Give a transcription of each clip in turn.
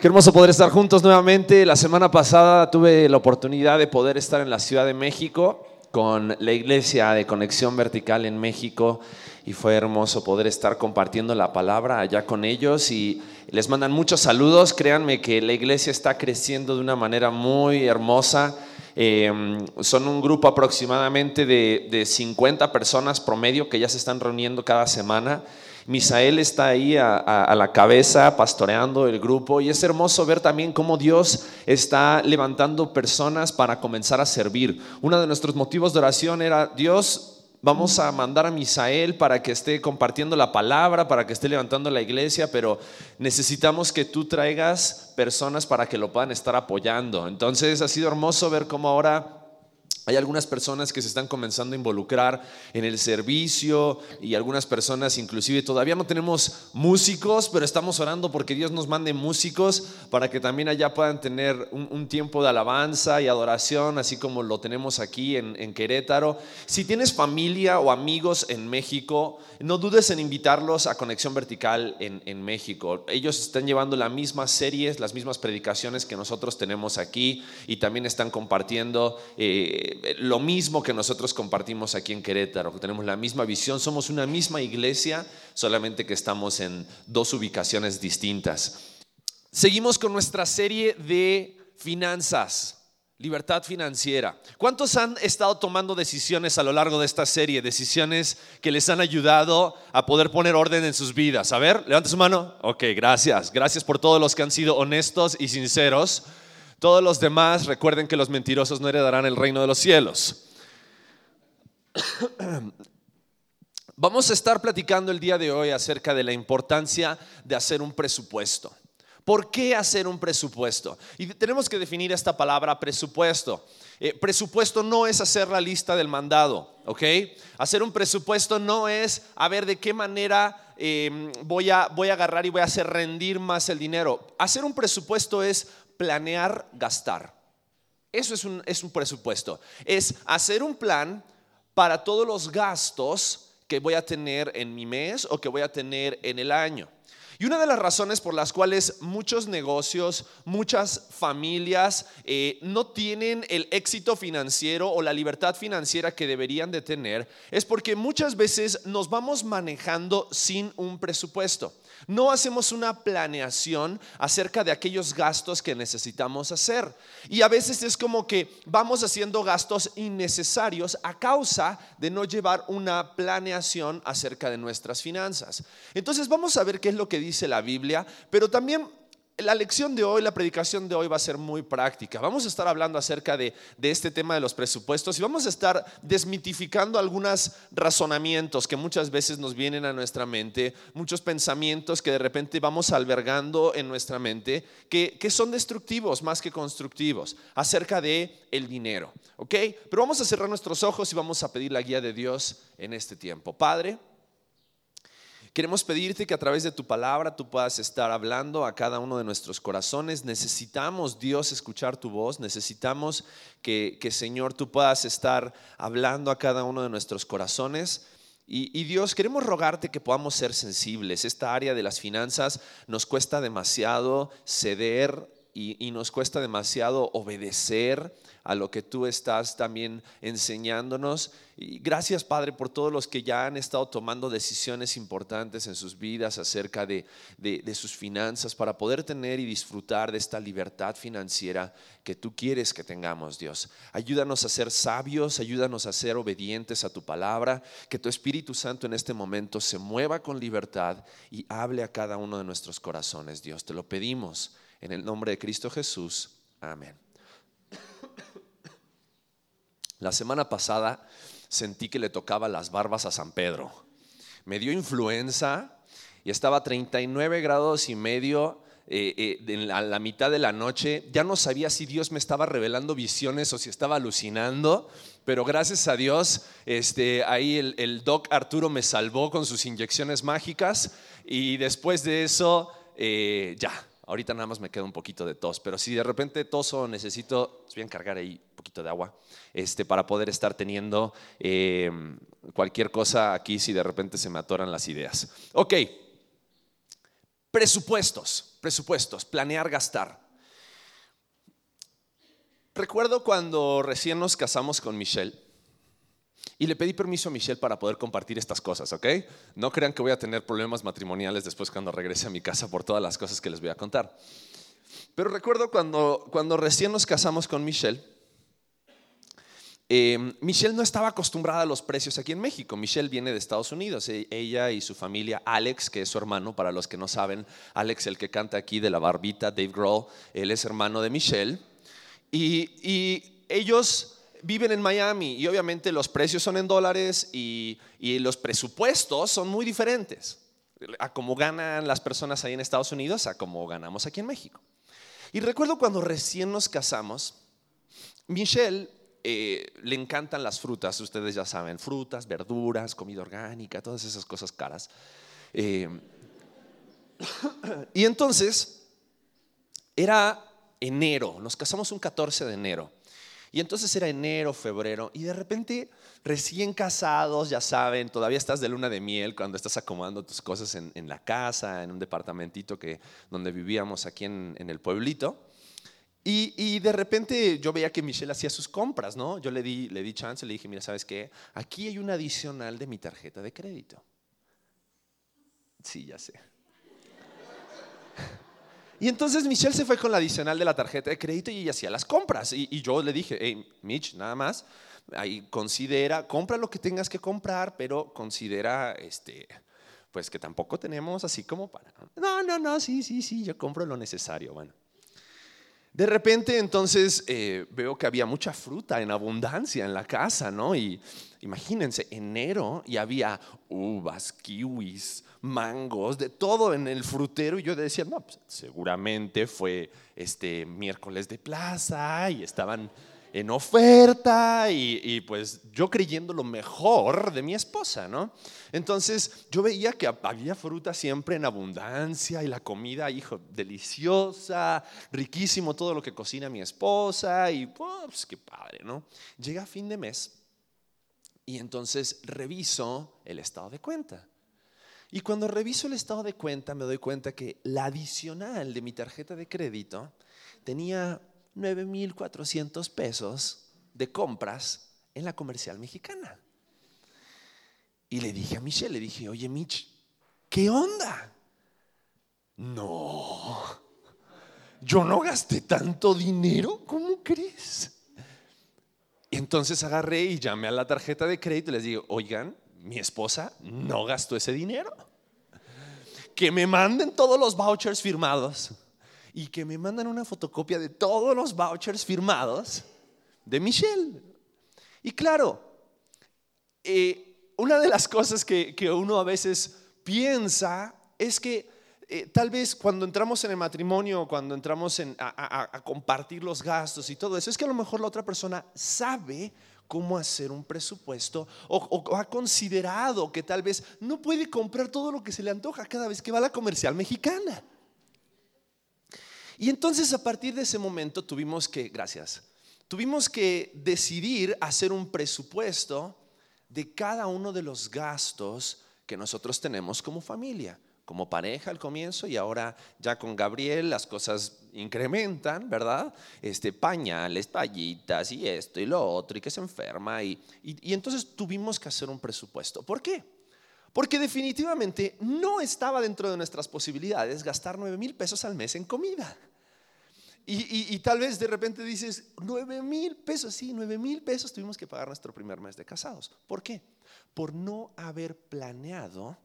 Qué hermoso poder estar juntos nuevamente. La semana pasada tuve la oportunidad de poder estar en la Ciudad de México con la iglesia de Conexión Vertical en México y fue hermoso poder estar compartiendo la palabra allá con ellos y les mandan muchos saludos. Créanme que la iglesia está creciendo de una manera muy hermosa. Em, son un grupo aproximadamente de, de 50 personas promedio que ya se están reuniendo cada semana Misael está ahí a, la cabeza pastoreando el grupo y es hermoso ver también cómo Dios está levantando personas para comenzar a servir. Uno de nuestros motivos de oración era, Dios, Vamos a mandar a Misael para que esté compartiendo la palabra, para que esté levantando la iglesia, pero necesitamos que tú traigas personas para que lo puedan estar apoyando. Entonces ha sido hermoso ver cómo ahora hay algunas personas que se están comenzando a involucrar en el servicio y algunas personas inclusive todavía no tenemos músicos, pero estamos orando porque Dios nos mande músicos para que también allá puedan tener un, tiempo de alabanza y adoración, así como lo tenemos aquí en, Querétaro. Si tienes familia o amigos en México, no dudes en invitarlos a Conexión Vertical en, México. Ellos están llevando las mismas series, las mismas predicaciones que nosotros tenemos aquí y también están compartiendo. Eh, lo mismo que nosotros compartimos aquí en Querétaro, que tenemos la misma visión, somos una misma iglesia, solamente que estamos en dos ubicaciones distintas. Seguimos con nuestra serie de finanzas. Libertad financiera. ¿Cuántos han estado tomando decisiones a lo largo de esta serie? Decisiones que les han ayudado a poder poner orden en sus vidas. A ver, levanta su mano. Ok, gracias. Gracias por todos los que han sido honestos y sinceros todos los demás recuerden que los mentirosos no heredarán el reino de los cielos. Vamos a estar platicando el día de hoy acerca de la importancia de hacer un presupuesto. ¿Por qué hacer un presupuesto? Y tenemos que definir esta palabra presupuesto. Eh, presupuesto no es hacer la lista del mandado, ¿ok? Hacer un presupuesto no es a ver de qué manera em, voy, a, voy a agarrar y voy a hacer rendir más el dinero. Hacer un presupuesto es planear gastar. Eso es un, es un presupuesto. Es hacer un plan para todos los gastos que voy a tener en mi mes o que voy a tener en el año. Y una de las razones por las cuales muchos negocios, muchas familias eh, no tienen el éxito financiero o la libertad financiera que deberían de tener es porque muchas veces nos vamos manejando sin un presupuesto. No hacemos una planeación acerca de aquellos gastos que necesitamos hacer. Y a veces es como que vamos haciendo gastos innecesarios a causa de no llevar una planeación acerca de nuestras finanzas. Entonces vamos a ver qué es lo que dice la Biblia, pero también la lección de hoy, la predicación de hoy va a ser muy práctica. Vamos a estar hablando acerca de, este tema de los presupuestos y vamos a estar desmitificando algunos razonamientos que muchas veces nos vienen a nuestra mente, muchos pensamientos que de repente vamos albergando en nuestra mente que, que son destructivos más que constructivos acerca de el dinero. ¿Ok? Pero vamos a cerrar nuestros ojos y vamos a pedir la guía de Dios en este tiempo. Padre. Queremos pedirte que a través de tu palabra tú puedas estar hablando a cada uno de nuestros corazones. Necesitamos, Dios, escuchar tu voz. Necesitamos que, Señor, tú puedas estar hablando a cada uno de nuestros corazones. Y, Dios, queremos rogarte que podamos ser sensibles. Esta área de las finanzas nos cuesta demasiado ceder y nos cuesta demasiado obedecer a lo que tú estás también enseñándonos. Gracias, Padre, por todos los que ya han estado tomando decisiones importantes en sus vidas acerca de, de, sus finanzas para poder tener y disfrutar de esta libertad financiera que tú quieres que tengamos, Dios. Ayúdanos a ser sabios, ayúdanos a ser obedientes a tu palabra, que tu Espíritu Santo en este momento se mueva con libertad y hable a cada uno de nuestros corazones, Dios. Te lo pedimos en el nombre de Cristo Jesús. Amén. La semana pasada sentí que le tocaba las barbas a San Pedro. Me dio influenza y estaba a 39 grados y medio eh, eh, en la, mitad de la noche. Ya no sabía si Dios me estaba revelando visiones o si estaba alucinando, pero gracias a Dios, este, ahí el, doc Arturo me salvó con sus inyecciones mágicas y después de eso, eh, ya, ahorita nada más me queda un poquito de tos, pero si de repente toso necesito, voy a encargar ahí un poquito de agua este, para poder estar teniendo eh, cualquier cosa aquí si de repente se me atoran las ideas. Ok, Presupuestos, presupuestos, planear gastar. Recuerdo cuando recién nos casamos con Michelle y le pedí permiso a Michelle para poder compartir estas cosas, ¿ok? No crean que voy a tener problemas matrimoniales después cuando regrese a mi casa por todas las cosas que les voy a contar. Pero recuerdo cuando, cuando recién nos casamos con Michelle, eh, Michelle no estaba acostumbrada a los precios aquí en México. Michelle viene de Estados Unidos. E, ella y su familia, Alex, que es su hermano, para los que no saben, Alex, el que canta aquí de la barbita, Dave Grohl, él es hermano de Michelle. Y, ellos viven en Miami y obviamente los precios son en dólares y, y los presupuestos son muy diferentes a cómo ganan las personas ahí en Estados Unidos a cómo ganamos aquí en México. Y recuerdo cuando recién nos casamos, Michelle eh, le encantan las frutas, ustedes ya saben, frutas, verduras, comida orgánica, todas esas cosas caras. Eh, y entonces, era enero, nos casamos un 14 de enero. Y entonces era enero, febrero, y de repente, recién casados, ya saben, todavía estás de luna de miel cuando estás acomodando tus cosas en, la casa, en un departamentito que, donde vivíamos aquí en, en el pueblito. Y, de repente yo veía que Michelle hacía sus compras, ¿no? Yo le di, le di chance, le dije, mira, ¿sabes qué? Aquí hay un adicional de mi tarjeta de crédito. Sí, ya sé. Y entonces Michelle se fue con la adicional de la tarjeta de crédito y ella hacía las compras. Y, yo le dije, hey, Mitch, nada más, ahí considera, compra lo que tengas que comprar, pero considera, este, pues que tampoco tenemos así como para... No, no, no, sí, sí, sí, yo compro lo necesario. Bueno. De repente entonces eh, veo que había mucha fruta en abundancia en la casa, ¿no? Y imagínense, enero y había uvas, kiwis, mangos, de todo en el frutero y yo decía, no, pues, seguramente fue este miércoles de plaza y estaban en oferta y, pues yo creyendo lo mejor de mi esposa, ¿no? Entonces yo veía que había fruta siempre en abundancia y la comida, hijo, deliciosa, riquísimo todo lo que cocina mi esposa y pues qué padre, ¿no? Llega fin de mes y entonces reviso el estado de cuenta. Y cuando reviso el estado de cuenta me doy cuenta que la adicional de mi tarjeta de crédito tenía 9.400 pesos de compras en la comercial mexicana. Y le dije a Michelle, le dije, oye Mitch, ¿qué onda? No, yo no gasté tanto dinero, ¿cómo crees? Entonces agarré y llamé a la tarjeta de crédito y les digo, oigan, mi esposa no gastó ese dinero. Que me manden todos los vouchers firmados y que me mandan una fotocopia de todos los vouchers firmados de Michelle. Y claro, eh, una de las cosas que, uno a veces piensa es que eh, tal vez cuando entramos en el matrimonio, cuando entramos a, compartir los gastos y todo eso, es que a lo mejor la otra persona sabe cómo hacer un presupuesto o, ha considerado que tal vez no puede comprar todo lo que se le antoja cada vez que va a la comercial mexicana. Y entonces a partir de ese momento tuvimos que, gracias, tuvimos que decidir hacer un presupuesto de cada uno de los gastos que nosotros tenemos como familia, como pareja al comienzo y ahora ya con Gabriel las cosas incrementan, ¿verdad? Este, pañales, tallitas y esto y lo otro y que se enferma y, y entonces tuvimos que hacer un presupuesto. ¿Por qué? Porque definitivamente no estaba dentro de nuestras posibilidades gastar 9 mil pesos al mes en comida. Y, tal vez de repente dices, 9 mil pesos, sí, 9 mil pesos tuvimos que pagar nuestro primer mes de casados. ¿Por qué? Por no haber planeado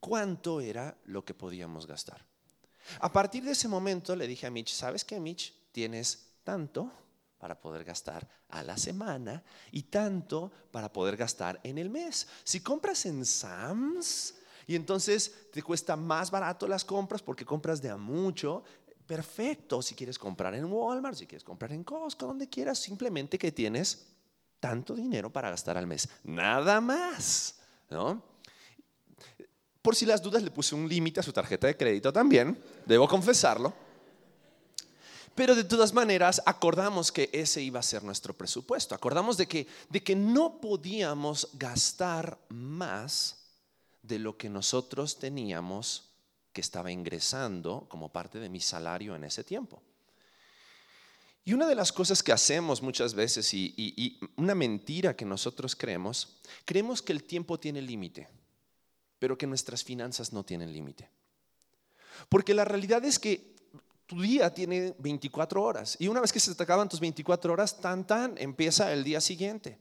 cuánto era lo que podíamos gastar. A partir de ese momento le dije a Mitch, ¿sabes qué, Mitch? Tienes tanto para poder gastar a la semana y tanto para poder gastar en el mes. Si compras en Sams y entonces te cuesta más barato las compras porque compras de a mucho, perfecto. Si quieres comprar en Walmart, si quieres comprar en Costco, donde quieras, simplemente que tienes tanto dinero para gastar al mes. Nada más, ¿no? Por si las dudas, le puse un límite a su tarjeta de crédito también, debo confesarlo. Pero de todas maneras, acordamos que ese iba a ser nuestro presupuesto. Acordamos de que, de que no podíamos gastar más de lo que nosotros teníamos que estaba ingresando como parte de mi salario en ese tiempo. Y una de las cosas que hacemos muchas veces y, una mentira que nosotros creemos, creemos que el tiempo tiene límite, pero que nuestras finanzas no tienen límite. Porque la realidad es que tu día tiene 24 horas y una vez que se te acaban tus 24 horas, tan tan, empieza el día siguiente.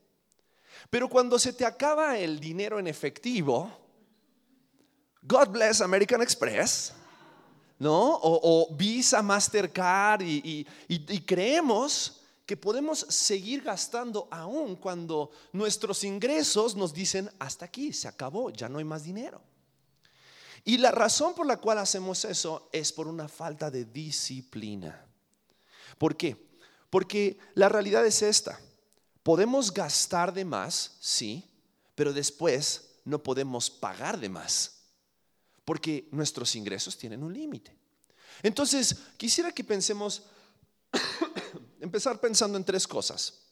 Pero cuando se te acaba el dinero en efectivo, God bless American Express, ¿no? O, Visa, Mastercard y, creemos que podemos seguir gastando aún cuando nuestros ingresos nos dicen, hasta aquí, se acabó, ya no hay más dinero. Y la razón por la cual hacemos eso es por una falta de disciplina. ¿Por qué? Porque la realidad es esta. Podemos gastar de más, sí, pero después no podemos pagar de más porque nuestros ingresos tienen un límite. Entonces, quisiera que pensemos, empezar pensando en tres cosas.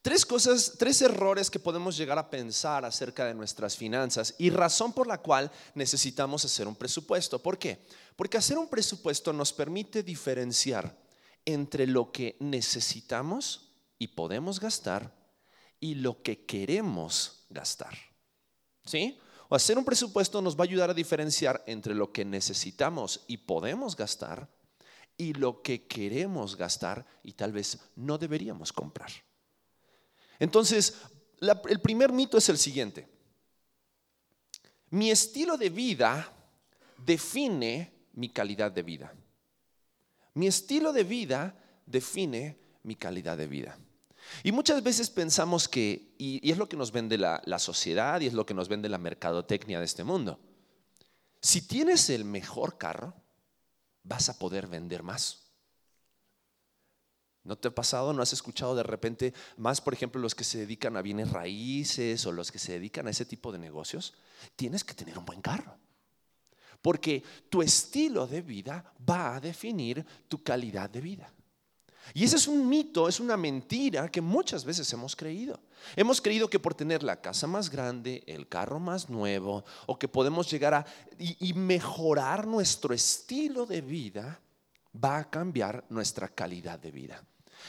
Tres cosas, tres errores que podemos llegar a pensar acerca de nuestras finanzas y razón por la cual necesitamos hacer un presupuesto. ¿Por qué? Porque hacer un presupuesto nos permite diferenciar entre lo que necesitamos y podemos gastar y lo que queremos gastar. ¿Sí? O hacer un presupuesto nos va a ayudar a diferenciar entre lo que necesitamos y podemos gastar y lo que queremos gastar y tal vez no deberíamos comprar. Entonces, el primer mito es el siguiente. Mi estilo de vida define mi calidad de vida. Mi estilo de vida define mi calidad de vida. Y muchas veces pensamos que, y, es lo que nos vende la, la sociedad y es lo que nos vende la mercadotecnia de este mundo, si tienes el mejor carro, vas a poder vender más. ¿No te ha pasado? ¿No has escuchado de repente más, por ejemplo, los que se dedican a bienes raíces o los que se dedican a ese tipo de negocios? Tienes que tener un buen carro. Porque tu estilo de vida va a definir tu calidad de vida. Y ese es un mito, es una mentira que muchas veces hemos creído. Hemos creído que por tener la casa más grande, el carro más nuevo, o que podemos llegar a y, mejorar nuestro estilo de vida, va a cambiar nuestra calidad de vida.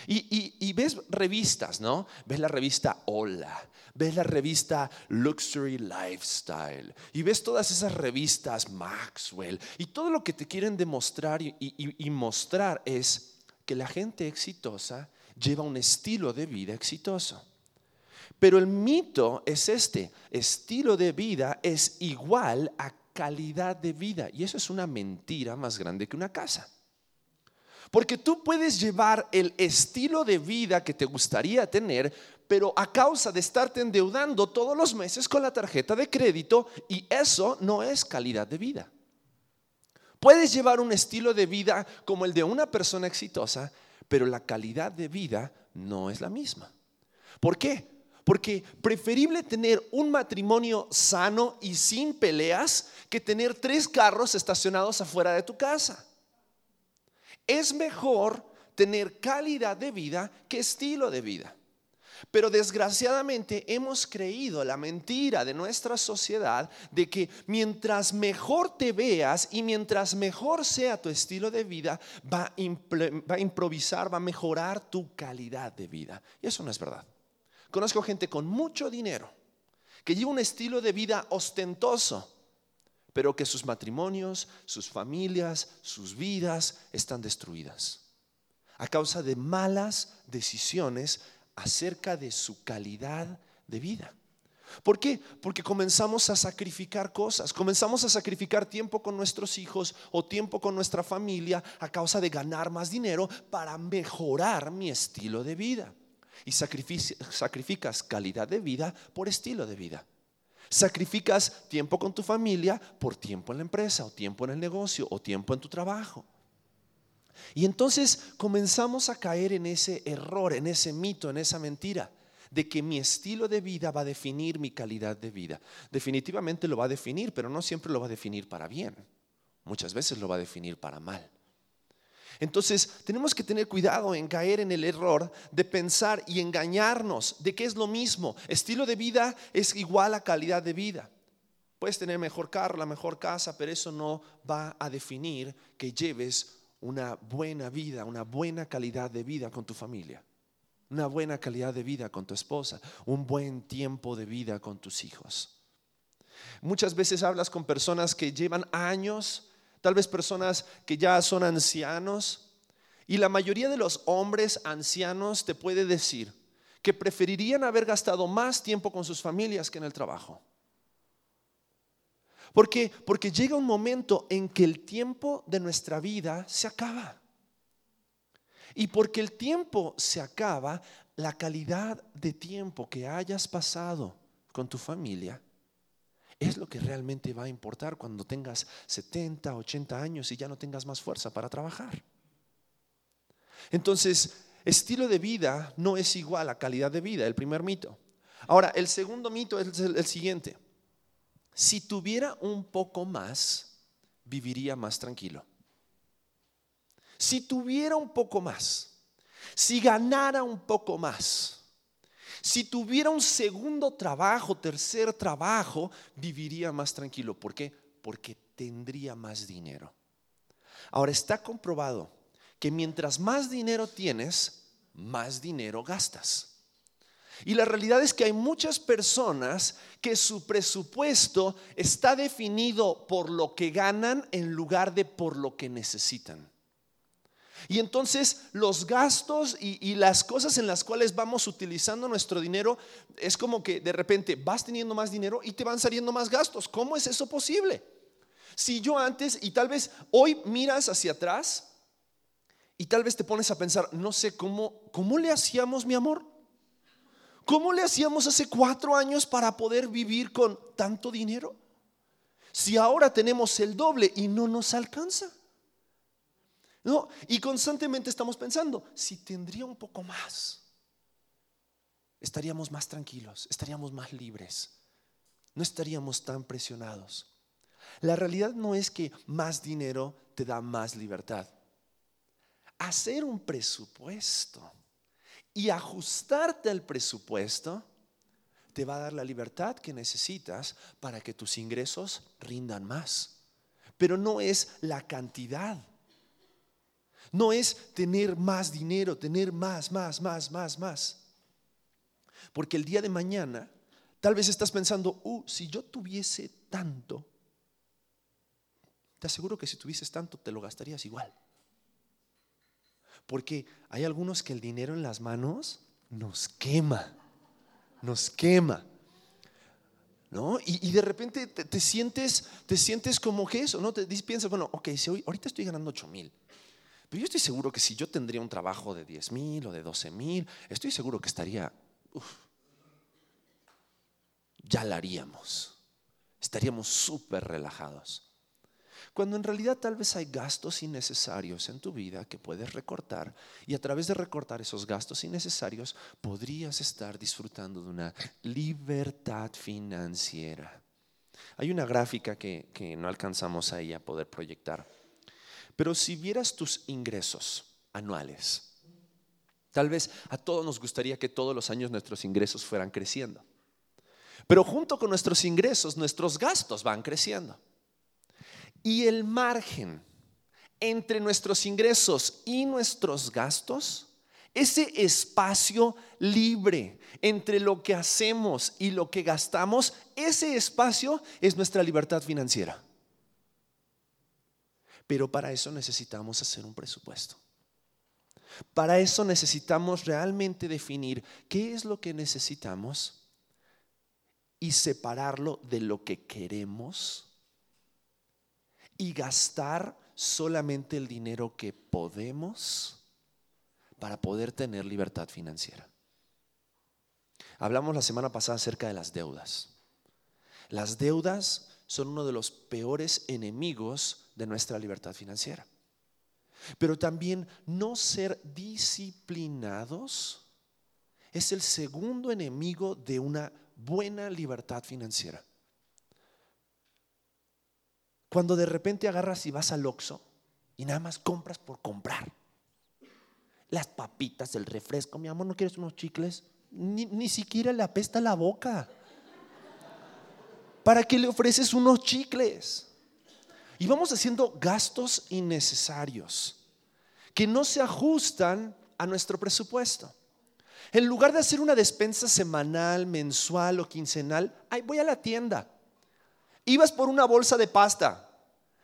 Y, ves revistas, ¿no? Ves la revista Hola, ves la revista Luxury Lifestyle, y ves todas esas revistas Maxwell, y todo lo que te quieren demostrar y mostrar es que la gente exitosa lleva un estilo de vida exitoso. Pero el mito es este, estilo de vida es igual a calidad de vida. Y eso es una mentira más grande que una casa. Porque tú puedes llevar el estilo de vida que te gustaría tener, pero a causa de estarte endeudando todos los meses con la tarjeta de crédito, y eso no es calidad de vida. Puedes llevar un estilo de vida como el de una persona exitosa, pero la calidad de vida no es la misma. ¿Por qué? Porque preferible tener un matrimonio sano y sin peleas que tener tres carros estacionados afuera de tu casa. Es mejor tener calidad de vida que estilo de vida. Pero desgraciadamente hemos creído la mentira de nuestra sociedad de que mientras mejor te veas y mientras mejor sea tu estilo de vida, va a, improvisar, va a mejorar tu calidad de vida. Y eso no es verdad. Conozco gente con mucho dinero que lleva un estilo de vida ostentoso, pero que sus matrimonios, sus familias, sus vidas están destruidas a causa de malas decisiones acerca de su calidad de vida. ¿Por qué? Porque comenzamos a sacrificar cosas, comenzamos a sacrificar tiempo con nuestros hijos o tiempo con nuestra familia a causa de ganar más dinero para mejorar mi estilo de vida. Y sacrificas calidad de vida por estilo de vida. Sacrificas tiempo con tu familia por tiempo en la empresa o tiempo en el negocio o tiempo en tu trabajo. Y entonces comenzamos a caer en ese error, en ese mito, en esa mentira de que mi estilo de vida va a definir mi calidad de vida. Definitivamente lo va a definir, pero no siempre lo va a definir para bien. Muchas veces lo va a definir para mal. Entonces, tenemos que tener cuidado en caer en el error de pensar y engañarnos de que es lo mismo. Estilo de vida es igual a calidad de vida. Puedes tener mejor carro, la mejor casa, pero eso no va a definir que lleves una buena vida, una buena calidad de vida con tu familia, una buena calidad de vida con tu esposa, un buen tiempo de vida con tus hijos. Muchas veces hablas con personas que llevan años, tal vez personas que ya son ancianos, y la mayoría de los hombres ancianos te puede decir que preferirían haber gastado más tiempo con sus familias que en el trabajo. Porque, porque llega un momento en que el tiempo de nuestra vida se acaba. Y porque el tiempo se acaba, la calidad de tiempo que hayas pasado con tu familia es lo que realmente va a importar cuando tengas 70, 80 años y ya no tengas más fuerza para trabajar. Entonces, estilo de vida no es igual a calidad de vida, el primer mito. Ahora, el segundo mito es el, siguiente si tuviera un poco más, viviría más tranquilo. Si tuviera un poco más, si ganara un poco más, si tuviera un segundo trabajo, tercer trabajo, viviría más tranquilo. ¿Por qué? Porque tendría más dinero. Ahora está comprobado que mientras más dinero tienes, más dinero gastas. Y la realidad es que hay muchas personas que su presupuesto está definido por lo que ganan en lugar de por lo que necesitan. Y entonces los gastos y, las cosas en las cuales vamos utilizando nuestro dinero es como que de repente vas teniendo más dinero y te van saliendo más gastos. ¿Cómo es eso posible? Si yo antes y tal vez hoy miras hacia atrás y tal vez te pones a pensar, no sé cómo, ¿cómo le hacíamos mi amor? ¿Cómo le hacíamos hace cuatro años para poder vivir con tanto dinero? Si ahora tenemos el doble y no nos alcanza. No, y constantemente estamos pensando, si tendría un poco más, estaríamos más tranquilos, estaríamos más libres, no estaríamos tan presionados. La realidad no es que más dinero te da más libertad. Hacer un presupuesto y ajustarte al presupuesto te va a dar la libertad que necesitas para que tus ingresos rindan más. Pero no es la cantidad. No es tener más dinero, tener más, más, más, más, más. Porque el día de mañana, tal vez estás pensando, uh, si yo tuviese tanto, te aseguro que si tuvieses tanto, te lo gastarías igual. Porque hay algunos que el dinero en las manos nos quema, nos quema. ¿No? Y, de repente te, sientes, te sientes como que eso, ¿no? Te piensas, bueno, ok, hoy, ahorita estoy ganando 8 mil, pero yo estoy seguro que si yo tendría un trabajo de 10 mil o de 12 mil, estoy seguro que estaría, ya la haríamos, estaríamos súper relajados. Cuando en realidad tal vez hay gastos innecesarios en tu vida que puedes recortar y a través de recortar esos gastos innecesarios podrías estar disfrutando de una libertad financiera. Hay una gráfica que, no alcanzamos ahí a poder proyectar, pero si vieras tus ingresos anuales, tal vez a todos nos gustaría que todos los años nuestros ingresos fueran creciendo. Pero junto con nuestros ingresos, nuestros gastos van creciendo. Y el margen entre nuestros ingresos y nuestros gastos, ese espacio libre entre lo que hacemos y lo que gastamos, ese espacio es nuestra libertad financiera. Pero para eso necesitamos hacer un presupuesto. Para eso necesitamos realmente definir qué es lo que necesitamos y separarlo de lo que queremos y gastar solamente el dinero que podemos para poder tener libertad financiera. Hablamos la semana pasada acerca de las deudas. Las deudas son uno de los peores enemigos de nuestra libertad financiera. Pero también no ser disciplinados es el segundo enemigo de una buena libertad financiera. Cuando de repente agarras y vas al Oxxo y nada más compras por comprar. Las papitas, el refresco, mi amor, ¿no quieres unos chicles? Ni, siquiera le apesta la boca. ¿Para qué le ofreces unos chicles? Y vamos haciendo gastos innecesarios que no se ajustan a nuestro presupuesto. En lugar de hacer una despensa semanal, mensual o quincenal, ay, voy a la tienda. Ibas por una bolsa de pasta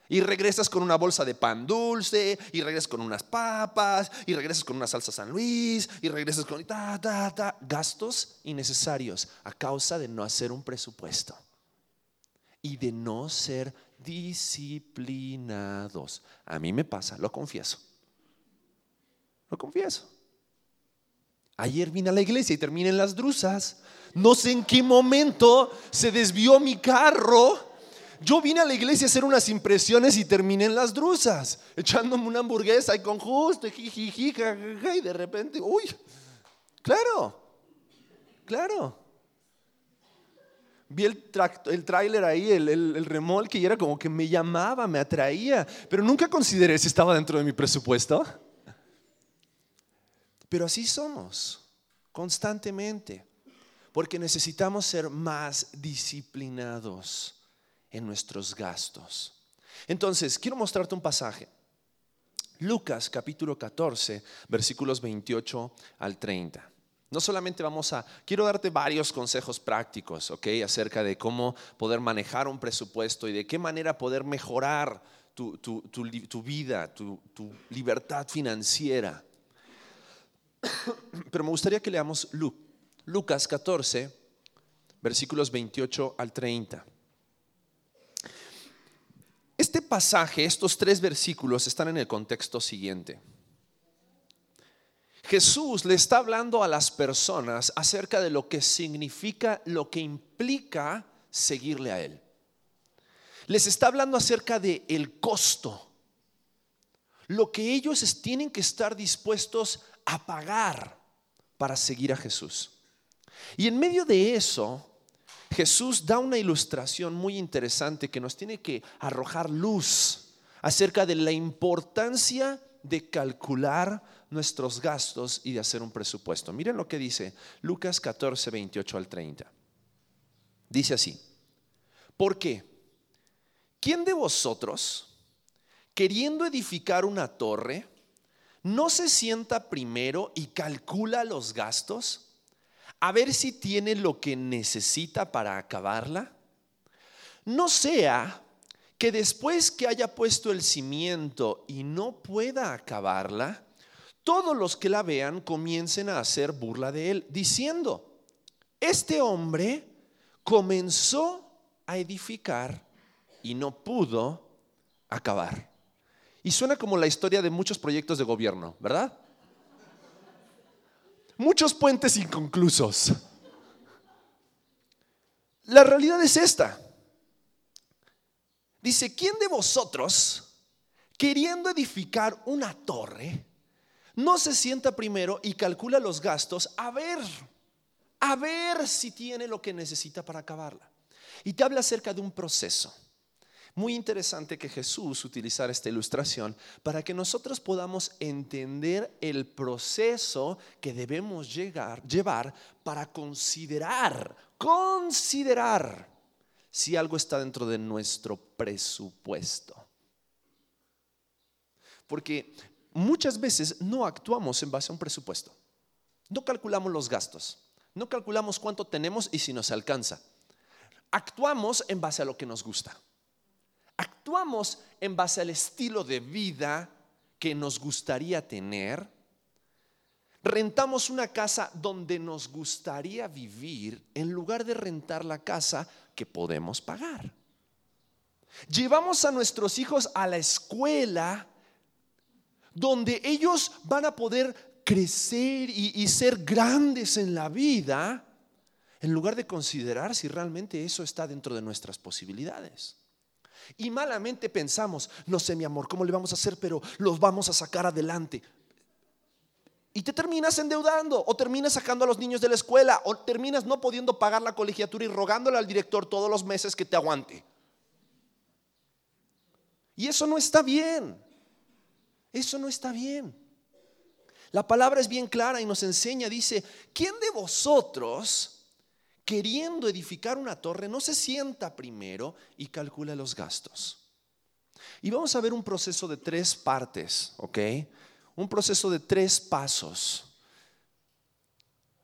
y regresas con una bolsa de pan dulce y regresas con unas papas y regresas con una salsa San Luis y regresas con ta, ta, ta. gastos innecesarios a causa de no hacer un presupuesto y de no ser disciplinados. A mí me pasa, lo confieso. Lo confieso. Ayer vine a la iglesia y terminé en las drusas. No sé en qué momento se desvió mi carro. Yo vine a la iglesia a hacer unas impresiones y terminé en las drusas, echándome una hamburguesa y con justo, y de repente, uy, claro, claro. Vi el, el tráiler ahí, el, el, el remolque, y era como que me llamaba, me atraía, pero nunca consideré si estaba dentro de mi presupuesto. Pero así somos, constantemente, porque necesitamos ser más disciplinados en nuestros gastos. Entonces, quiero mostrarte un pasaje. Lucas capítulo 14, versículos 28 al 30. No solamente vamos a, quiero darte varios consejos prácticos, ¿ok? Acerca de cómo poder manejar un presupuesto y de qué manera poder mejorar tu, vida, tu libertad financiera. Pero me gustaría que leamos Lucas 14, versículos 28 al 30. Este pasaje, estos tres versículos están en el contexto siguiente. Jesús le está hablando a las personas acerca de lo que significa, lo que implica seguirle a Él. Les está hablando acerca de el costo, lo que ellos tienen que estar dispuestos a pagar para seguir a Jesús. Y en medio de eso, Jesús da una ilustración muy interesante que nos tiene que arrojar luz acerca de la importancia de calcular nuestros gastos y de hacer un presupuesto. Miren lo que dice Lucas 14, 28 al 30. Dice así, ¿por qué? ¿Quién de vosotros, queriendo edificar una torre, no se sienta primero y calcula los gastos? A ver si tiene lo que necesita para acabarla. No sea que después que haya puesto el cimiento y no pueda acabarla, todos los que la vean comiencen a hacer burla de él, diciendo, este hombre comenzó a edificar y no pudo acabar. Y suena como la historia de muchos proyectos de gobierno, ¿verdad? Muchos puentes inconclusos. La realidad es esta. Dice, ¿quién de vosotros, queriendo edificar una torre, no se sienta primero y calcula los gastos a ver, a ver si tiene lo que necesita para acabarla? Y te habla acerca de un proceso. Muy interesante que Jesús utilizara esta ilustración para que nosotros podamos entender el proceso que debemos llegar, llevar para considerar, considerar si algo está dentro de nuestro presupuesto. Porque muchas veces no actuamos en base a un presupuesto. No calculamos los gastos, no calculamos cuánto tenemos y si nos alcanza. Actuamos en base a lo que nos gusta actuamos en base al estilo de vida que nos gustaría tener, rentamos una casa donde nos gustaría vivir en lugar de rentar la casa que podemos pagar. Llevamos a nuestros hijos a la escuela donde ellos van a poder crecer y, ser grandes en la vida, en lugar de considerar si realmente eso está dentro de nuestras posibilidades. Y malamente pensamos, no sé mi amor, ¿cómo le vamos a hacer? Pero los vamos a sacar adelante. Y te terminas endeudando o terminas sacando a los niños de la escuela o terminas no pudiendo pagar la colegiatura y rogándole al director todos los meses que te aguante. Y eso no está bien. Eso no está bien. La palabra es bien clara y nos enseña, dice, ¿quién de vosotros queriendo edificar una torre, no se sienta primero y calcula los gastos. Y vamos a ver un proceso de tres partes, ¿ok? Un proceso de tres pasos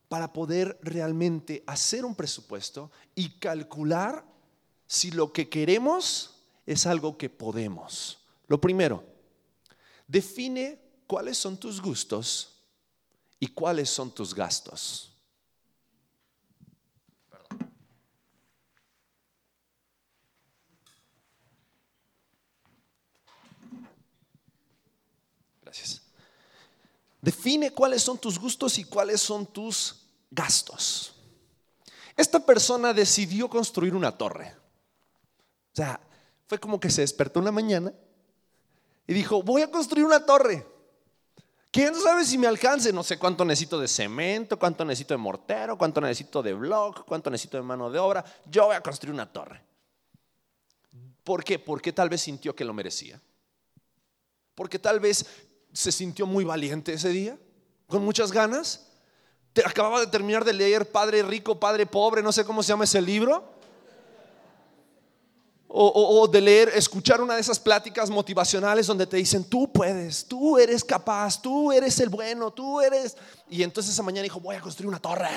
para poder realmente hacer un presupuesto y calcular si lo que queremos es algo que podemos. Lo primero, define cuáles son tus gustos y cuáles son tus gastos. Gracias. Define cuáles son tus gustos y cuáles son tus gastos. Esta persona decidió construir una torre. O sea, fue como que se despertó una mañana y dijo, voy a construir una torre. ¿Quién sabe si me alcance? No sé cuánto necesito de cemento, cuánto necesito de mortero, cuánto necesito de block, cuánto necesito de mano de obra. Yo voy a construir una torre. ¿Por qué? Porque tal vez sintió que lo merecía. Porque tal vez se sintió muy valiente ese día, con muchas ganas. Te acababa de terminar de leer Padre Rico, Padre Pobre, no sé cómo se llama ese libro. O, de leer, escuchar una de esas pláticas motivacionales donde te dicen, tú puedes, tú eres capaz, tú eres el bueno, tú eres... Y entonces esa mañana dijo, voy a construir una torre.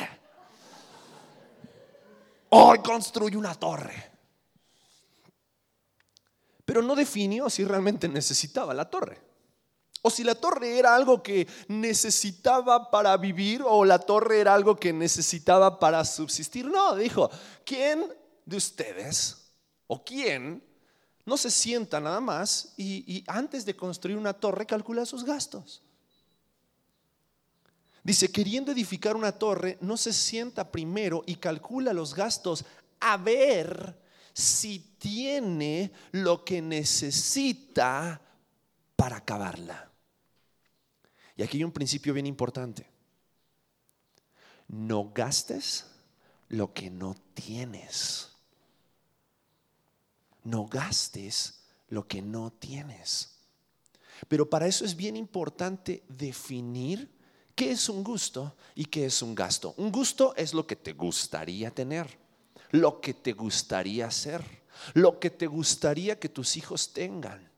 Hoy construyo una torre. Pero no definió si realmente necesitaba la torre. O si la torre era algo que necesitaba para vivir o la torre era algo que necesitaba para subsistir. No, dijo, ¿quién de ustedes o quién no se sienta nada más y, antes de construir una torre calcula sus gastos? Dice, queriendo edificar una torre, no se sienta primero y calcula los gastos a ver si tiene lo que necesita para acabarla. Y aquí hay un principio bien importante. No gastes lo que no tienes. No gastes lo que no tienes. Pero para eso es bien importante definir qué es un gusto y qué es un gasto. Un gusto es lo que te gustaría tener, lo que te gustaría hacer, lo que te gustaría que tus hijos tengan.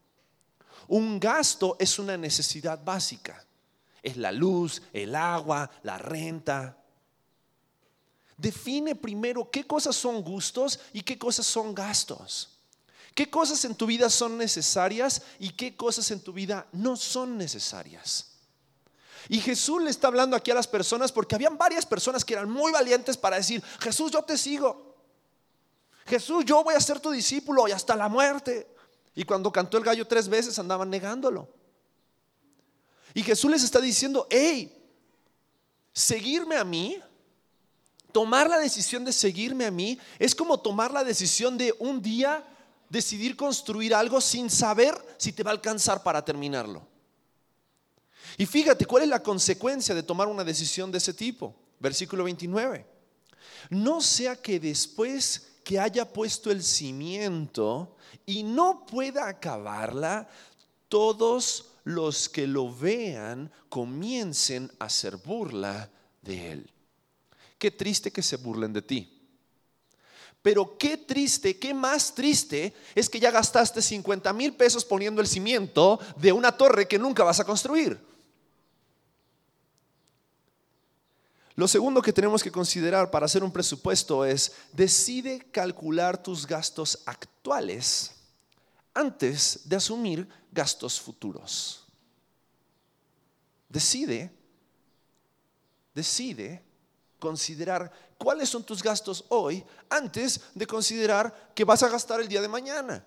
Un gasto es una necesidad básica es la luz, el agua, la renta. Define primero qué cosas son gustos y qué cosas son gastos. ¿Qué cosas en tu vida son necesarias y qué cosas en tu vida no son necesarias? Y Jesús le está hablando aquí a las personas porque habían varias personas que eran muy valientes para decir, Jesús, yo te sigo. Jesús, yo voy a ser tu discípulo y hasta la muerte. Y cuando cantó el gallo tres veces andaban negándolo. Y Jesús les está diciendo, hey, seguirme a mí, tomar la decisión de seguirme a mí, es como tomar la decisión de un día decidir construir algo sin saber si te va a alcanzar para terminarlo. Y fíjate, ¿cuál es la consecuencia de tomar una decisión de ese tipo? Versículo 29. No sea que después que haya puesto el cimiento y no pueda acabarla, todos los que lo vean comiencen a hacer burla de él. Qué triste que se burlen de ti. Pero qué triste, qué más triste es que ya gastaste 50 mil pesos poniendo el cimiento de una torre que nunca vas a construir. Lo segundo que tenemos que considerar para hacer un presupuesto es, decide calcular tus gastos actuales antes de asumir gastos futuros. Decide, decide considerar cuáles son tus gastos hoy antes de considerar que vas a gastar el día de mañana.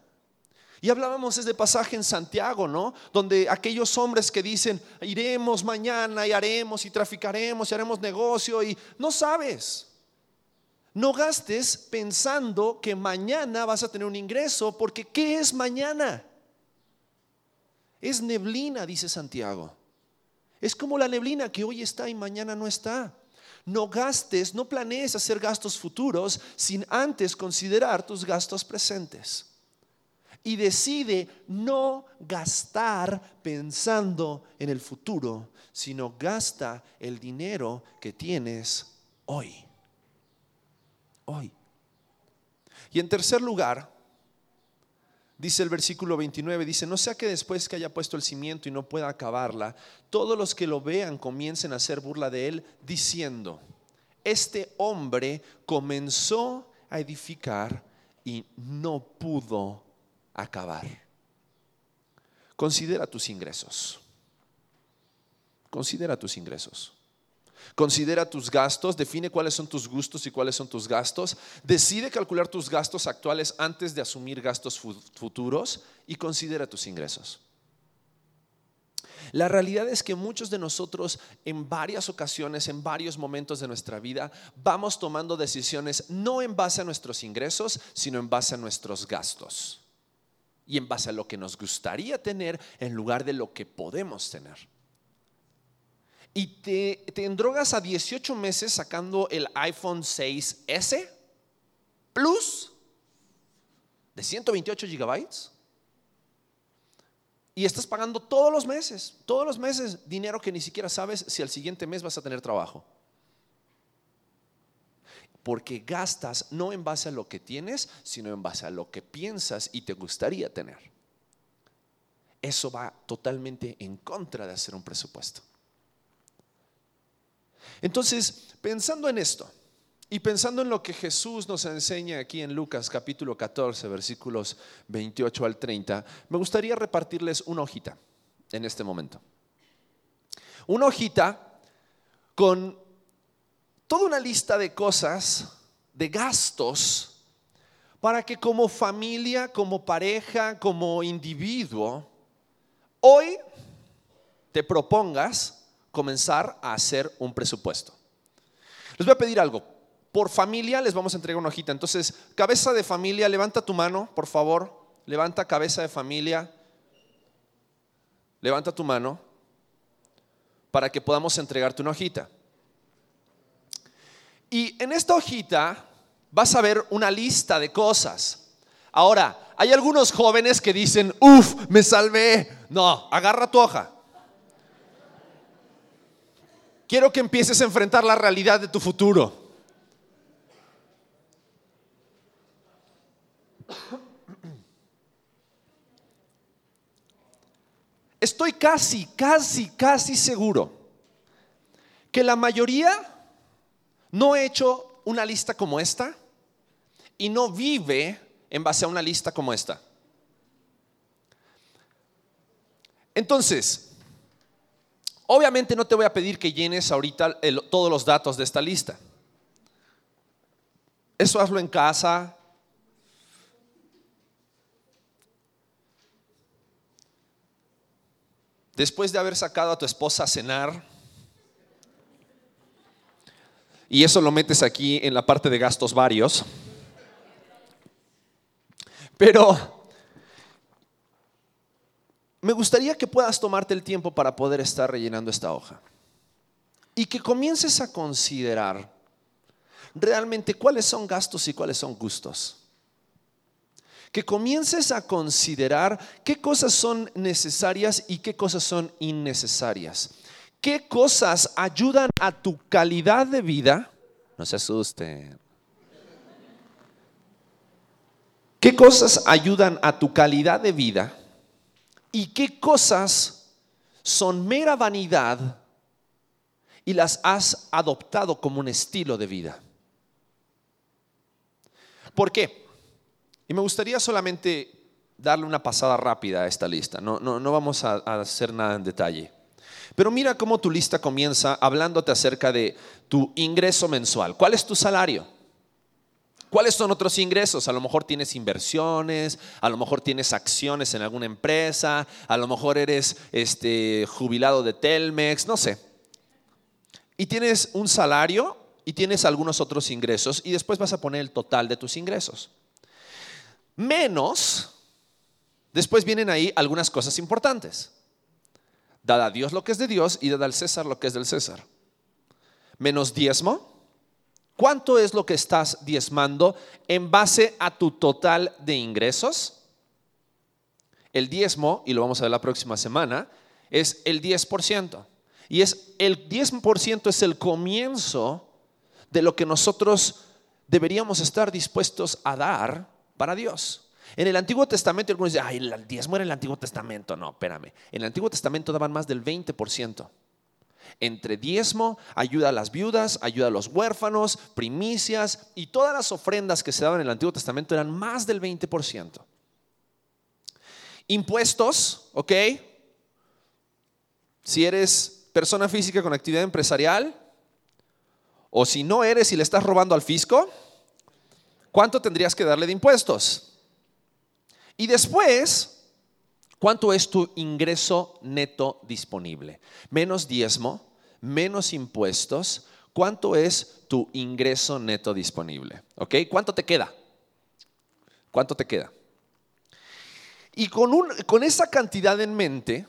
Y hablábamos ese pasaje en Santiago, ¿no? Donde aquellos hombres que dicen, iremos mañana y haremos y traficaremos y haremos negocio y no sabes. No gastes pensando que mañana vas a tener un ingreso, porque ¿qué es mañana? Es neblina, dice Santiago. Es como la neblina que hoy está y mañana no está. No gastes, no planees hacer gastos futuros sin antes considerar tus gastos presentes. Y decide no gastar pensando en el futuro, sino gasta el dinero que tienes hoy. Y en tercer lugar, dice el versículo 29, dice, no sea que después que haya puesto el cimiento y no pueda acabarla, todos los que lo vean comiencen a hacer burla de él, diciendo, este hombre comenzó a edificar y no pudo acabar. Considera tus ingresos. Considera tus ingresos. Considera tus gastos, define cuáles son tus gustos y cuáles son tus gastos. Decide calcular tus gastos actuales antes de asumir gastos futuros y considera tus ingresos. La realidad es que muchos de nosotros en varias ocasiones, en varios momentos de nuestra vida, vamos tomando decisiones no en base a nuestros ingresos, sino en base a nuestros gastos. Y en base a lo que nos gustaría tener en lugar de lo que podemos tener y te, te endrogas a 18 meses sacando el iPhone 6S Plus de 128 gigabytes y estás pagando todos los meses, todos los meses dinero que ni siquiera sabes si al siguiente mes vas a tener trabajo. Porque gastas no en base a lo que tienes, sino en base a lo que piensas y te gustaría tener. Eso va totalmente en contra de hacer un presupuesto. Entonces, pensando en esto y pensando en lo que Jesús nos enseña aquí en Lucas capítulo 14, versículos 28 al 30, me gustaría repartirles una hojita en este momento. Una hojita con toda una lista de cosas, de gastos, para que como familia, como pareja, como individuo, hoy te propongas comenzar a hacer un presupuesto. Les voy a pedir algo. Por familia les vamos a entregar una hojita. Entonces, cabeza de familia, levanta tu mano, por favor. Levanta cabeza de familia. Levanta tu mano para que podamos entregarte una hojita. Y en esta hojita vas a ver una lista de cosas. Ahora, hay algunos jóvenes que dicen, uff, me salvé. No, agarra tu hoja. Quiero que empieces a enfrentar la realidad de tu futuro. Estoy casi, casi, casi seguro que la mayoría no ha hecho una lista como esta y no vive en base a una lista como esta. Entonces, Obviamente no te voy a pedir que llenes ahorita todos los datos de esta lista. Eso hazlo en casa. Después de haber sacado a tu esposa a cenar, y eso lo metes aquí en la parte de gastos varios, pero me gustaría que puedas tomarte el tiempo para poder estar rellenando esta hoja y que comiences a considerar realmente cuáles son gastos y cuáles son gustos. Que comiences a considerar qué cosas son necesarias y qué cosas son innecesarias. ¿Qué cosas ayudan a tu calidad de vida? No se asusten. ¿Qué cosas ayudan a tu calidad de vida? Y qué cosas son mera vanidad y las has adoptado como un estilo de vida. ¿Por qué? Y me gustaría solamente darle una pasada rápida a esta lista. No, no, vamos a, a hacer nada en detalle. Pero mira cómo tu lista comienza hablándote acerca de tu ingreso mensual. ¿Cuál es tu salario? ¿Cuáles son otros ingresos? A lo mejor tienes inversiones, a lo mejor tienes acciones en alguna empresa, a lo mejor eres este, jubilado de Telmex, no sé. Y tienes un salario y tienes algunos otros ingresos y después vas a poner el total de tus ingresos. Menos, después vienen ahí algunas cosas importantes. Dada a Dios lo que es de Dios y dada al César lo que es del César. Menos diezmo ¿Cuánto es lo que estás diezmando en base a tu total de ingresos? El diezmo, y lo vamos a ver la próxima semana, es el 10%. Y es el 10% es el comienzo de lo que nosotros deberíamos estar dispuestos a dar para Dios. En el Antiguo Testamento, algunos dicen, ay, el diezmo era el Antiguo Testamento. No, espérame. En el Antiguo Testamento daban más del 20%. Entre diezmo, ayuda a las viudas, ayuda a los huérfanos, primicias y todas las ofrendas que se daban en el Antiguo Testamento eran más del 20%. Impuestos, ¿ok? Si eres persona física con actividad empresarial, o si no eres y le estás robando al fisco, ¿cuánto tendrías que darle de impuestos? Y después, ¿cuánto es tu ingreso neto disponible? Menos diezmo, menos impuestos, ¿cuánto es tu ingreso neto disponible? ¿Ok? ¿Cuánto te queda? ¿Cuánto te queda? Y con, con esa cantidad en mente,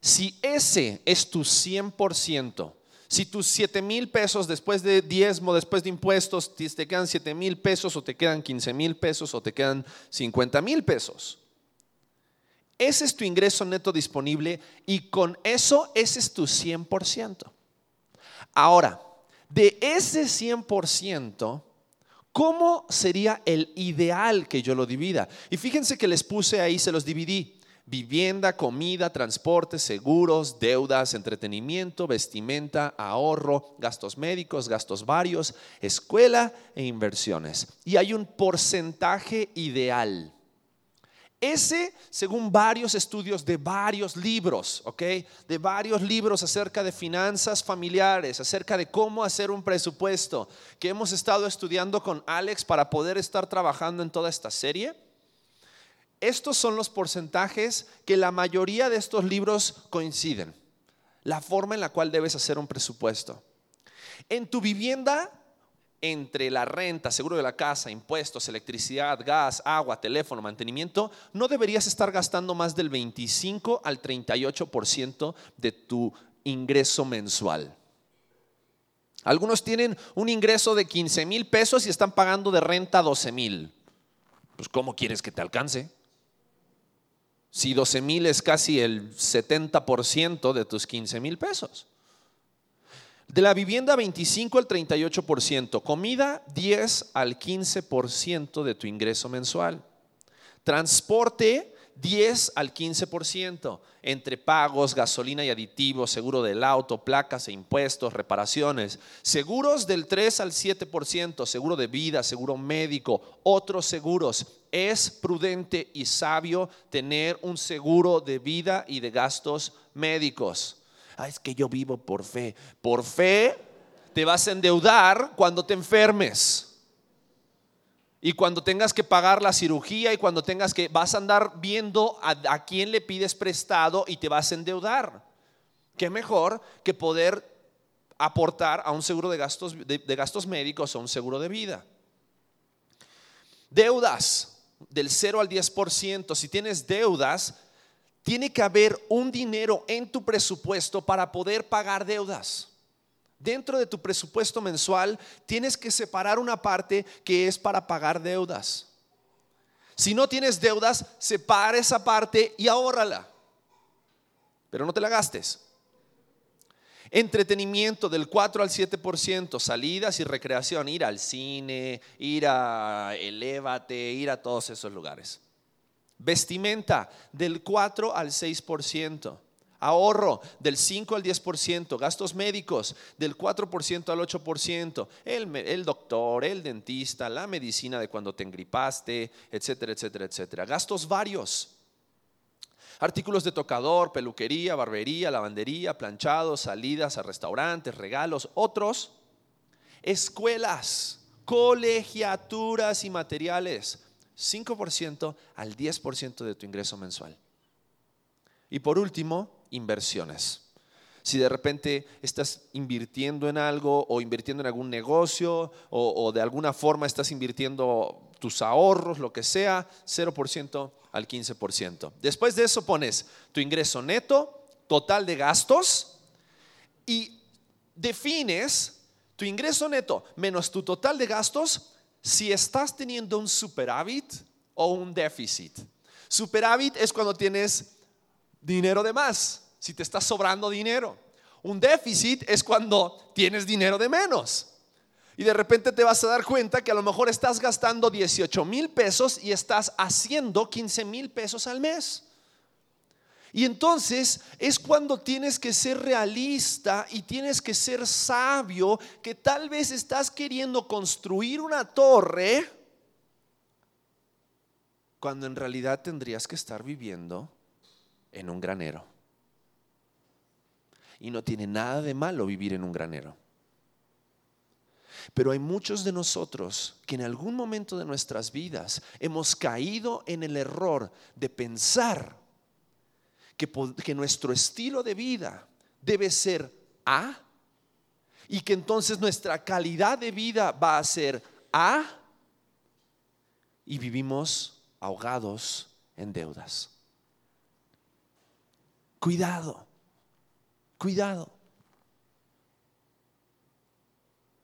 si ese es tu 100%, si tus 7 mil pesos después de diezmo, después de impuestos, te quedan 7 mil pesos o te quedan 15 mil pesos o te quedan 50 mil pesos. Ese es tu ingreso neto disponible y con eso ese es tu 100%. Ahora, de ese 100%, ¿cómo sería el ideal que yo lo divida? Y fíjense que les puse ahí, se los dividí vivienda, comida, transporte, seguros, deudas, entretenimiento, vestimenta, ahorro, gastos médicos, gastos varios, escuela e inversiones. Y hay un porcentaje ideal. Ese, según varios estudios de varios libros, ¿ok? De varios libros acerca de finanzas familiares, acerca de cómo hacer un presupuesto, que hemos estado estudiando con Alex para poder estar trabajando en toda esta serie estos son los porcentajes que la mayoría de estos libros coinciden. La forma en la cual debes hacer un presupuesto. En tu vivienda, entre la renta, seguro de la casa, impuestos, electricidad, gas, agua, teléfono, mantenimiento, no deberías estar gastando más del 25 al 38% de tu ingreso mensual. Algunos tienen un ingreso de 15 mil pesos y están pagando de renta 12 mil. Pues ¿cómo quieres que te alcance? Si 12 mil es casi el 70% de tus 15 mil pesos. De la vivienda 25 al 38%, comida 10 al 15% de tu ingreso mensual. Transporte 10 al 15% entre pagos, gasolina y aditivos, seguro del auto, placas e impuestos, reparaciones. Seguros del 3 al 7%, seguro de vida, seguro médico, otros seguros. Es prudente y sabio tener un seguro de vida y de gastos médicos. Ah, es que yo vivo por fe. Por fe te vas a endeudar cuando te enfermes. Y cuando tengas que pagar la cirugía y cuando tengas que, vas a andar viendo a, quién le pides prestado y te vas a endeudar. ¿Qué mejor que poder aportar a un seguro de gastos, de, de gastos médicos o un seguro de vida? Deudas del 0 al 10%. Si tienes deudas, tiene que haber un dinero en tu presupuesto para poder pagar deudas. Dentro de tu presupuesto mensual tienes que separar una parte que es para pagar deudas. Si no tienes deudas, separa esa parte y ahórrala. Pero no te la gastes. Entretenimiento del 4 al 7%, salidas y recreación, ir al cine, ir a Elévate, ir a todos esos lugares. Vestimenta del 4 al 6%. Ahorro del 5 al 10%, gastos médicos del 4% al 8%, el, el, doctor, el dentista, la medicina de cuando te engripaste, etcétera, etcétera, etcétera. Gastos varios. Artículos de tocador, peluquería, barbería, lavandería, planchados, salidas a restaurantes, regalos, otros. Escuelas, colegiaturas y materiales. 5% al 10% de tu ingreso mensual. Y por último, inversiones. Si de repente estás invirtiendo en algo o invirtiendo en algún negocio o, de alguna forma estás invirtiendo tus ahorros, lo que sea, 0% al 15%. Después de eso pones tu ingreso neto, total de gastos y defines tu ingreso neto menos tu total de gastos si estás teniendo un superávit o un déficit. Superávit es cuando tienes dinero de más si te está sobrando dinero. Un déficit es cuando tienes dinero de menos. Y de repente te vas a dar cuenta que a lo mejor estás gastando 18 mil pesos y estás haciendo 15 mil pesos al mes. Y entonces es cuando tienes que ser realista y tienes que ser sabio, que tal vez estás queriendo construir una torre cuando en realidad tendrías que estar viviendo en un granero. Y no tiene nada de malo vivir en un granero. Pero hay muchos de nosotros que en algún momento de nuestras vidas hemos caído en el error de pensar que, nuestro estilo de vida debe ser A y que entonces nuestra calidad de vida va a ser A y vivimos ahogados en deudas. Cuidado, cuidado.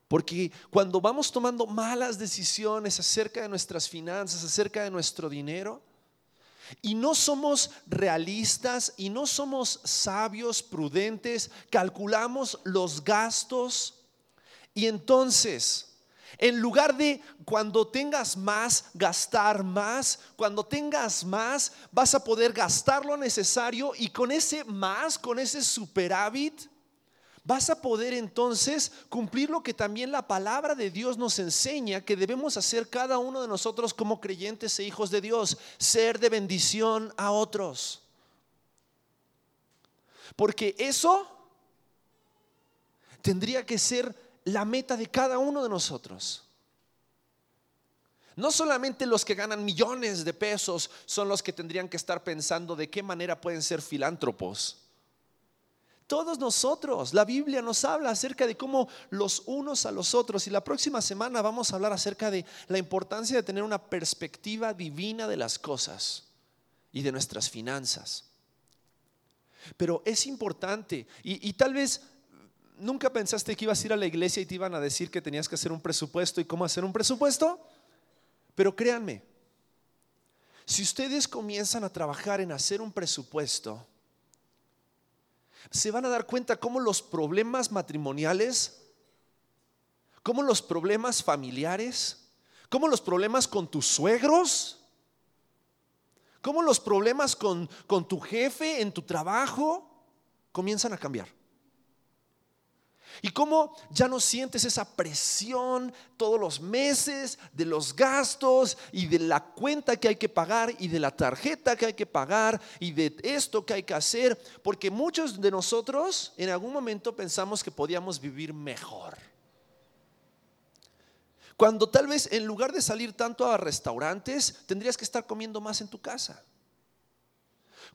Porque cuando vamos tomando malas decisiones acerca de nuestras finanzas, acerca de nuestro dinero, y no somos realistas y no somos sabios, prudentes, calculamos los gastos. Y entonces, en lugar de cuando tengas más, gastar más, cuando tengas más, vas a poder gastar lo necesario y con ese más, con ese superávit, vas a poder entonces cumplir lo que también la palabra de Dios nos enseña que debemos hacer cada uno de nosotros como creyentes e hijos de Dios, ser de bendición a otros. Porque eso tendría que ser la meta de cada uno de nosotros. No solamente los que ganan millones de pesos son los que tendrían que estar pensando de qué manera pueden ser filántropos todos nosotros. La Biblia nos habla acerca de cómo los unos a los otros. Y la próxima semana vamos a hablar acerca de la importancia de tener una perspectiva divina de las cosas y de nuestras finanzas. Pero es importante y, tal vez nunca pensaste que ibas a ir a la iglesia y te iban a decir que tenías que hacer un presupuesto y cómo hacer un presupuesto. Pero créanme, si ustedes comienzan a trabajar en hacer un presupuesto, se van a dar cuenta cómo los problemas matrimoniales, cómo los problemas familiares, cómo los problemas con tus suegros, cómo los problemas con, con tu jefe en tu trabajo comienzan a cambiar. Y cómo ya no sientes esa presión todos los meses de los gastos y de la cuenta que hay que pagar y de la tarjeta que hay que pagar y de esto que hay que hacer. Porque muchos de nosotros en algún momento pensamos que podíamos vivir mejor. Cuando tal vez en lugar de salir tanto a restaurantes, tendrías que estar comiendo más en tu casa.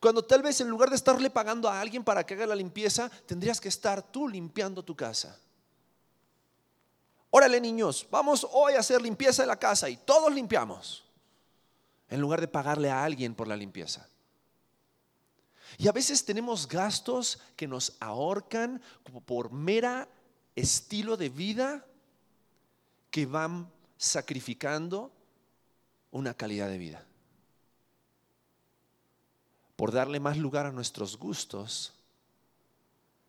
Cuando tal vez en lugar de estarle pagando a alguien para que haga la limpieza, tendrías que estar tú limpiando tu casa. Órale niños, vamos hoy a hacer limpieza de la casa y todos limpiamos. En lugar de pagarle a alguien por la limpieza. Y a veces tenemos gastos que nos ahorcan por mera estilo de vida que van sacrificando una calidad de vida por darle más lugar a nuestros gustos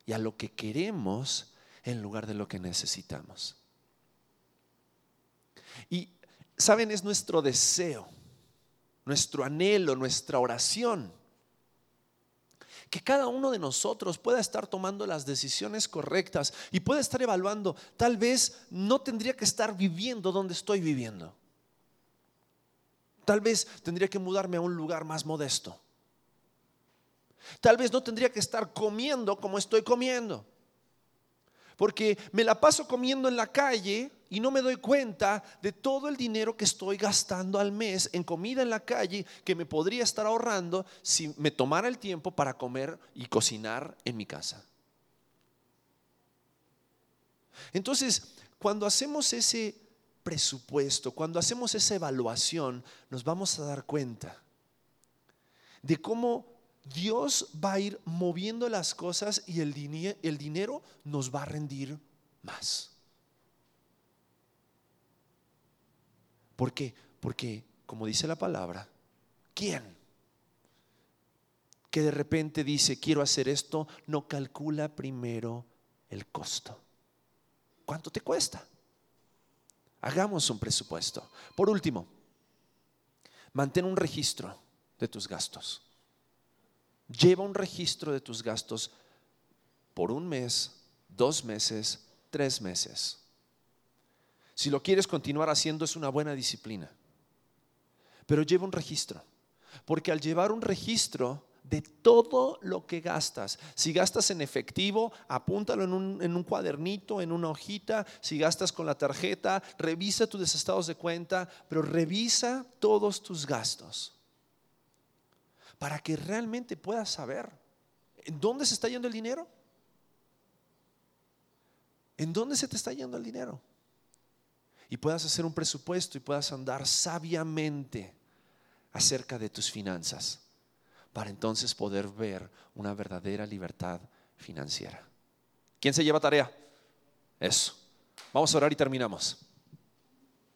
y a lo que queremos en lugar de lo que necesitamos. Y, ¿saben? Es nuestro deseo, nuestro anhelo, nuestra oración. Que cada uno de nosotros pueda estar tomando las decisiones correctas y pueda estar evaluando, tal vez no tendría que estar viviendo donde estoy viviendo. Tal vez tendría que mudarme a un lugar más modesto. Tal vez no tendría que estar comiendo como estoy comiendo. Porque me la paso comiendo en la calle y no me doy cuenta de todo el dinero que estoy gastando al mes en comida en la calle que me podría estar ahorrando si me tomara el tiempo para comer y cocinar en mi casa. Entonces, cuando hacemos ese presupuesto, cuando hacemos esa evaluación, nos vamos a dar cuenta de cómo Dios va a ir moviendo las cosas y el, el dinero nos va a rendir más. ¿Por qué? Porque, como dice la palabra, ¿quién? Que de repente dice, quiero hacer esto, no calcula primero el costo. ¿Cuánto te cuesta? Hagamos un presupuesto. Por último, mantén un registro de tus gastos. Lleva un registro de tus gastos por un mes, dos meses, tres meses. Si lo quieres continuar haciendo es una buena disciplina. Pero lleva un registro. Porque al llevar un registro de todo lo que gastas, si gastas en efectivo, apúntalo en un, cuadernito, en una hojita. Si gastas con la tarjeta, revisa tus estados de cuenta, pero revisa todos tus gastos. Para que realmente puedas saber en dónde se está yendo el dinero. ¿En dónde se te está yendo el dinero? Y puedas hacer un presupuesto y puedas andar sabiamente acerca de tus finanzas para entonces poder ver una verdadera libertad financiera. ¿Quién se lleva tarea? Eso. Vamos a orar y terminamos.